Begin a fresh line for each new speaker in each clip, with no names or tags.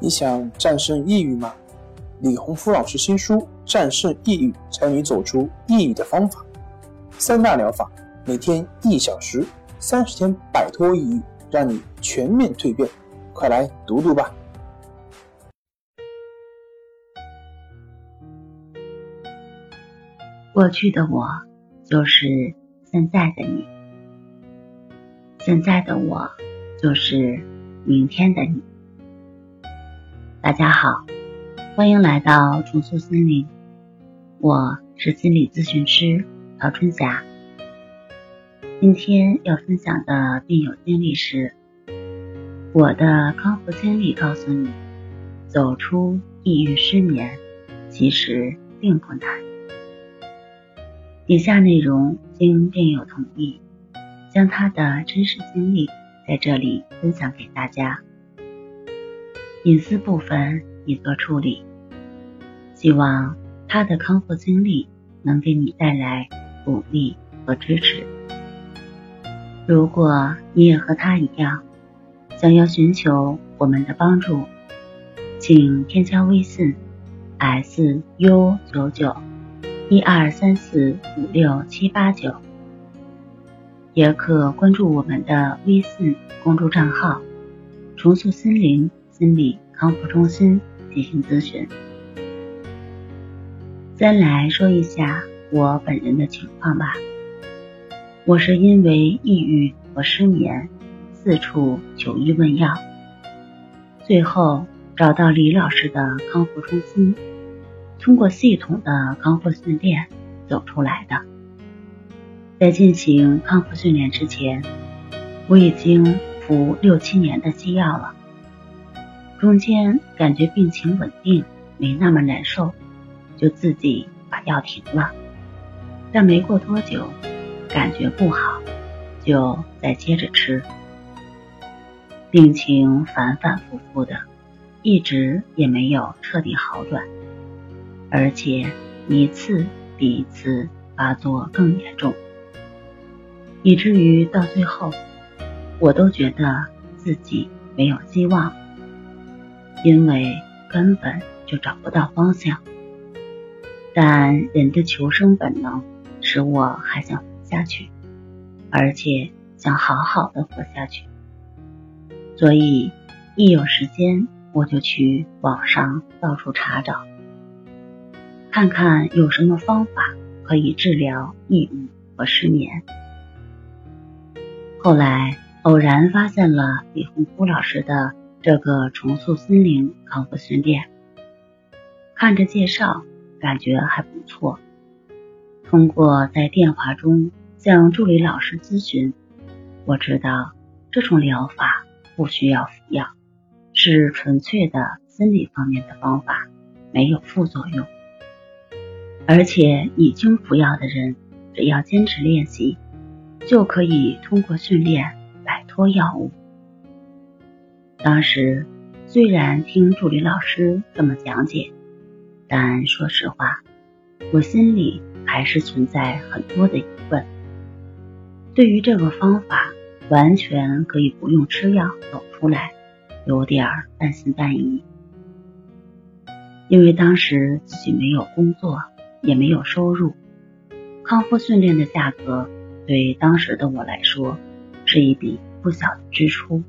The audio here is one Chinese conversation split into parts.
你想战胜抑郁吗？李洪福老师新书《战胜抑郁，教你走出抑郁的方法》，三大疗法，每天一小时，三十天摆脱抑郁，让你全面蜕变。快来读读吧！
过去的我就是现在的你，现在的我就是明天的你。大家好，欢迎来到重塑心灵，我是心理咨询师曹春霞。今天要分享的病友经历是：我的康复经历告诉你，走出抑郁失眠其实并不难。以下内容经病友同意，将他的真实经历在这里分享给大家。隐私部分已做处理，希望他的康复经历能给你带来鼓励和支持。如果你也和他一样，想要寻求我们的帮助，请添加微信 s u 九九一二三四五六七八九，也可关注我们的微信公众账号“重塑心灵”。心理康复中心进行咨询。先来说一下我本人的情况吧。我是因为抑郁和失眠，四处求医问药，最后找到李老师的康复中心，通过系统的康复训练走出来的。在进行康复训练之前，我已经服六七年的西药了。中间感觉病情稳定，没那么难受，就自己把药停了。但没过多久，感觉不好，就再接着吃。病情反反复复的，一直也没有彻底好转，而且一次比一次发作更严重，以至于到最后，我都觉得自己没有希望。因为根本就找不到方向，但人的求生本能使我还想活下去，而且想好好的活下去。所以一有时间，我就去网上到处查找，看看有什么方法可以治疗抑郁和失眠。后来偶然发现了李洪福老师的。这个重塑心灵康复训练，看着介绍，感觉还不错。通过在电话中向助理老师咨询，我知道这种疗法不需要服药，是纯粹的心理方面的方法，没有副作用。而且已经服药的人，只要坚持练习，就可以通过训练摆脱药物。当时虽然听助理老师这么讲解，但说实话，我心里还是存在很多的疑问。对于这个方法完全可以不用吃药走出来，有点半信半疑。因为当时自己没有工作，也没有收入，康复训练的价格对当时的我来说是一笔不小的支出。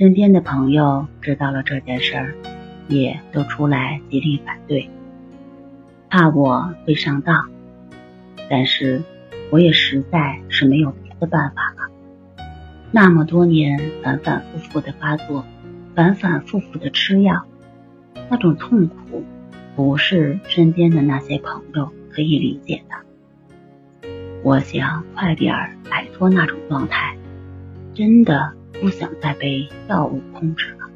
身边的朋友知道了这件事儿，也都出来极力反对，怕我会上当。但是我也实在是没有别的办法了。那么多年反反复复的发作，反反复复的吃药，那种痛苦，不是身边的那些朋友可以理解的。我想快点儿摆脱那种状态，真的。不想再被药物控制了，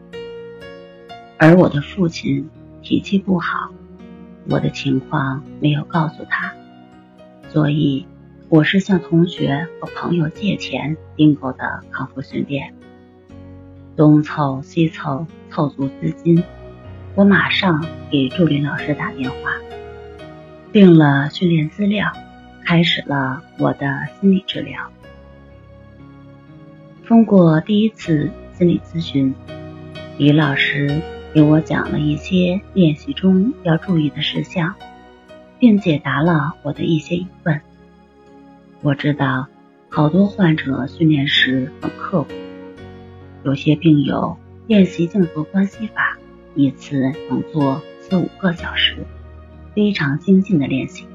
而我的父亲脾气不好，我的情况没有告诉他，所以我是向同学和朋友借钱订购的康复训练，东凑西凑凑足资金，我马上给助理老师打电话，订了训练资料，开始了我的心理治疗。通过第一次心理咨询，李老师给我讲了一些练习中要注意的事项，并解答了我的一些疑问。我知道好多患者训练时很刻苦，有些病友练习静坐观息法，一次能做四五个小时，非常精进的练习。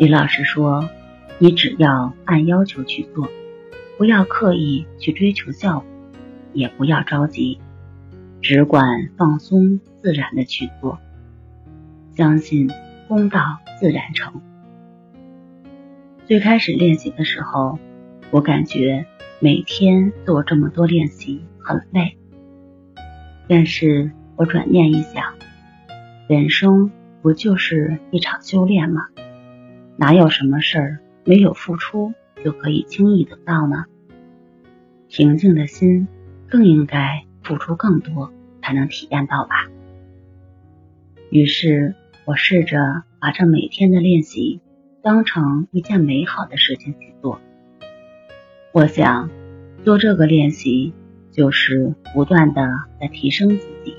李老师说：“你只要按要求去做，不要刻意去追求效果。”也不要着急，只管放松自然的去做，相信功到自然成。最开始练习的时候，我感觉每天做这么多练习很累，但是我转念一想，人生不就是一场修炼吗？哪有什么事儿没有付出就可以轻易得到呢？平静的心。更应该付出更多，才能体验到吧。于是我试着把这每天的练习当成一件美好的事情去做。我想做这个练习，就是不断的在提升自己，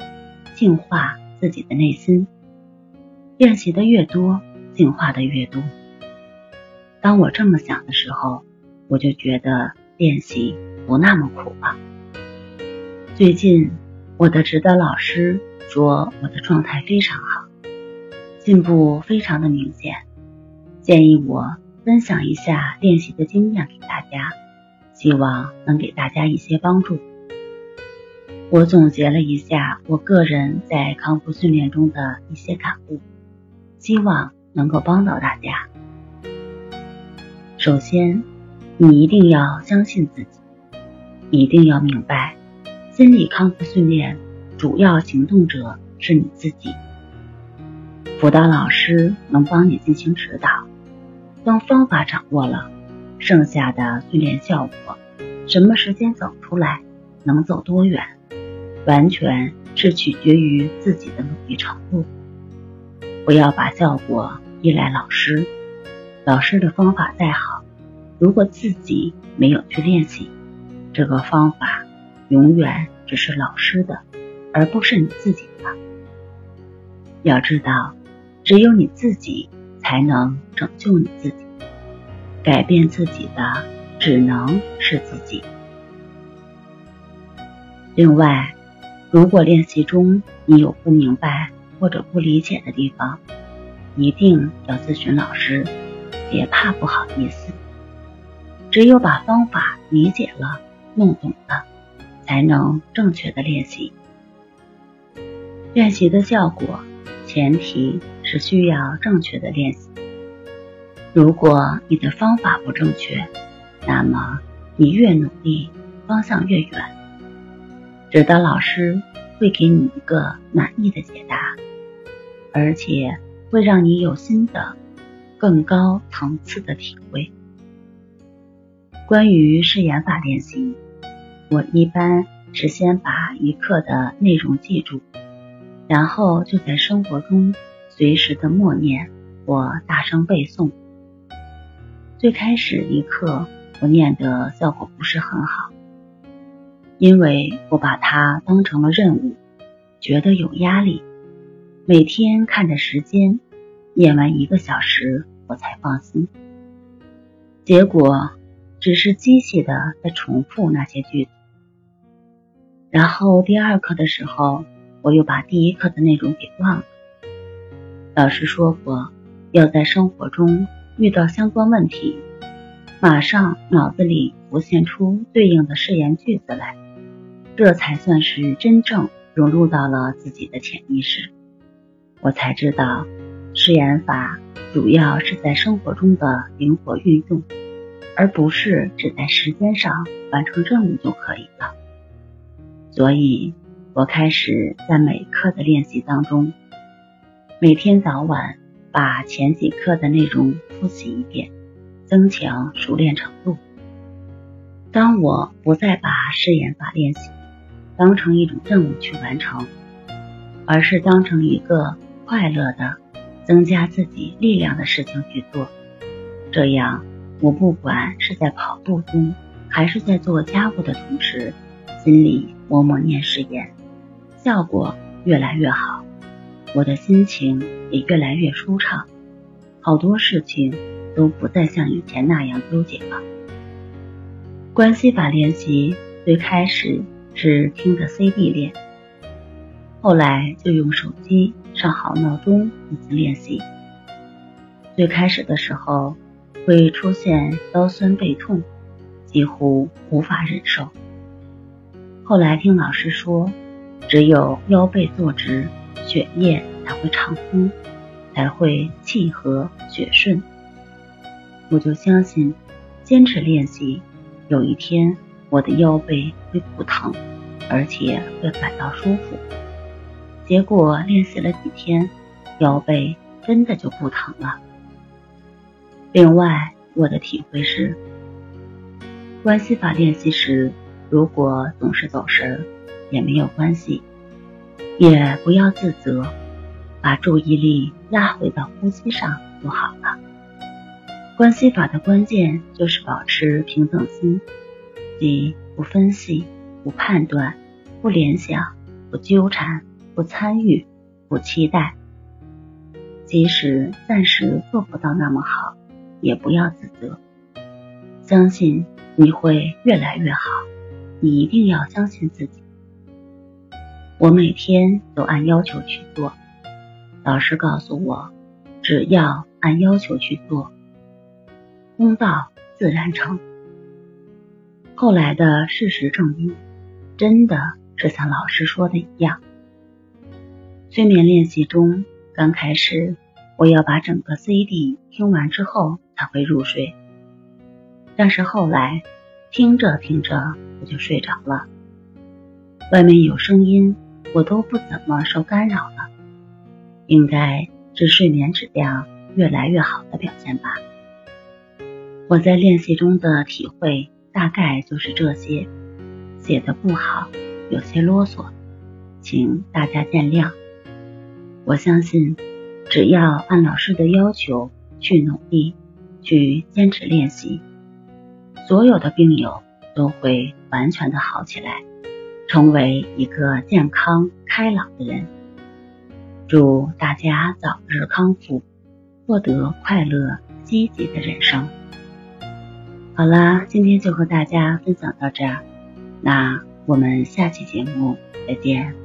净化自己的内心。练习的越多，净化的越多。当我这么想的时候，我就觉得练习不那么苦了。最近，我的指导老师说我的状态非常好，进步非常的明显，建议我分享一下练习的经验给大家，希望能给大家一些帮助。我总结了一下我个人在康复训练中的一些感悟，希望能够帮到大家。首先，你一定要相信自己，一定要明白。心理康复训练主要行动者是你自己，辅导老师能帮你进行指导。当方法掌握了，剩下的训练效果，什么时间走出来，能走多远，完全是取决于自己的努力程度。不要把效果依赖老师，老师的方法再好，如果自己没有去练习，这个方法。永远只是老师的，而不是你自己的。要知道，只有你自己才能拯救你自己，改变自己的只能是自己。另外，如果练习中你有不明白或者不理解的地方，一定要咨询老师，别怕不好意思。只有把方法理解了、弄懂了。才能正确的练习。练习的效果，前提是需要正确的练习。如果你的方法不正确，那么你越努力，方向越远。指导老师会给你一个满意的解答，而且会让你有新的、更高层次的体会。关于试言法练习。我一般是先把一课的内容记住，然后就在生活中随时的默念或大声背诵。最开始一课我念的效果不是很好，因为我把它当成了任务，觉得有压力，每天看着时间，念完一个小时我才放心。结果只是机械的在重复那些句子。然后第二课的时候，我又把第一课的内容给忘了。老师说过，要在生活中遇到相关问题，马上脑子里浮现出对应的誓言句子来，这才算是真正融入到了自己的潜意识。我才知道，誓言法主要是在生活中的灵活运用，而不是只在时间上完成任务就可以了。所以，我开始在每课的练习当中，每天早晚把前几课的内容复习一遍，增强熟练程度。当我不再把试验法练习当成一种任务去完成，而是当成一个快乐的增加自己力量的事情去做，这样我不管是在跑步中，还是在做家务的同时，心里。默默念誓言，效果越来越好，我的心情也越来越舒畅，好多事情都不再像以前那样纠结了。关系法练习最开始是听着 CD 练，后来就用手机上好闹钟进行练习。最开始的时候会出现腰酸背痛，几乎无法忍受。后来听老师说，只有腰背坐直，血液才会畅通，才会气和血顺。我就相信，坚持练习。有一天，我的腰背会不疼，而且会感到舒服。结果练习了几天，腰背真的就不疼了。另外，我的体会是，关系法练习时，如果总是走神，也没有关系，也不要自责，把注意力拉回到呼吸上就好了。关系法的关键就是保持平等心，即不分析、不判断、不联想、不纠缠、不参与、不期待。即使暂时做不到那么好，也不要自责，相信你会越来越好。你一定要相信自己。我每天都按要求去做，老师告诉我，只要按要求去做。功到自然成。后来的事实证明，真的是像老师说的一样。催眠练习中，刚开始我要把整个 CD 听完之后才会入睡，但是后来听着听着我就睡着了。外面有声音，我都不怎么受干扰了，应该是睡眠质量越来越好的表现吧。我在练习中的体会大概就是这些，写的不好，有些啰嗦，请大家见谅。我相信，只要按老师的要求去努力，去坚持练习，所有的病友都会完全的好起来，成为一个健康开朗的人。祝大家早日康复，获得快乐积极的人生。好啦，今天就和大家分享到这儿，那我们下期节目再见。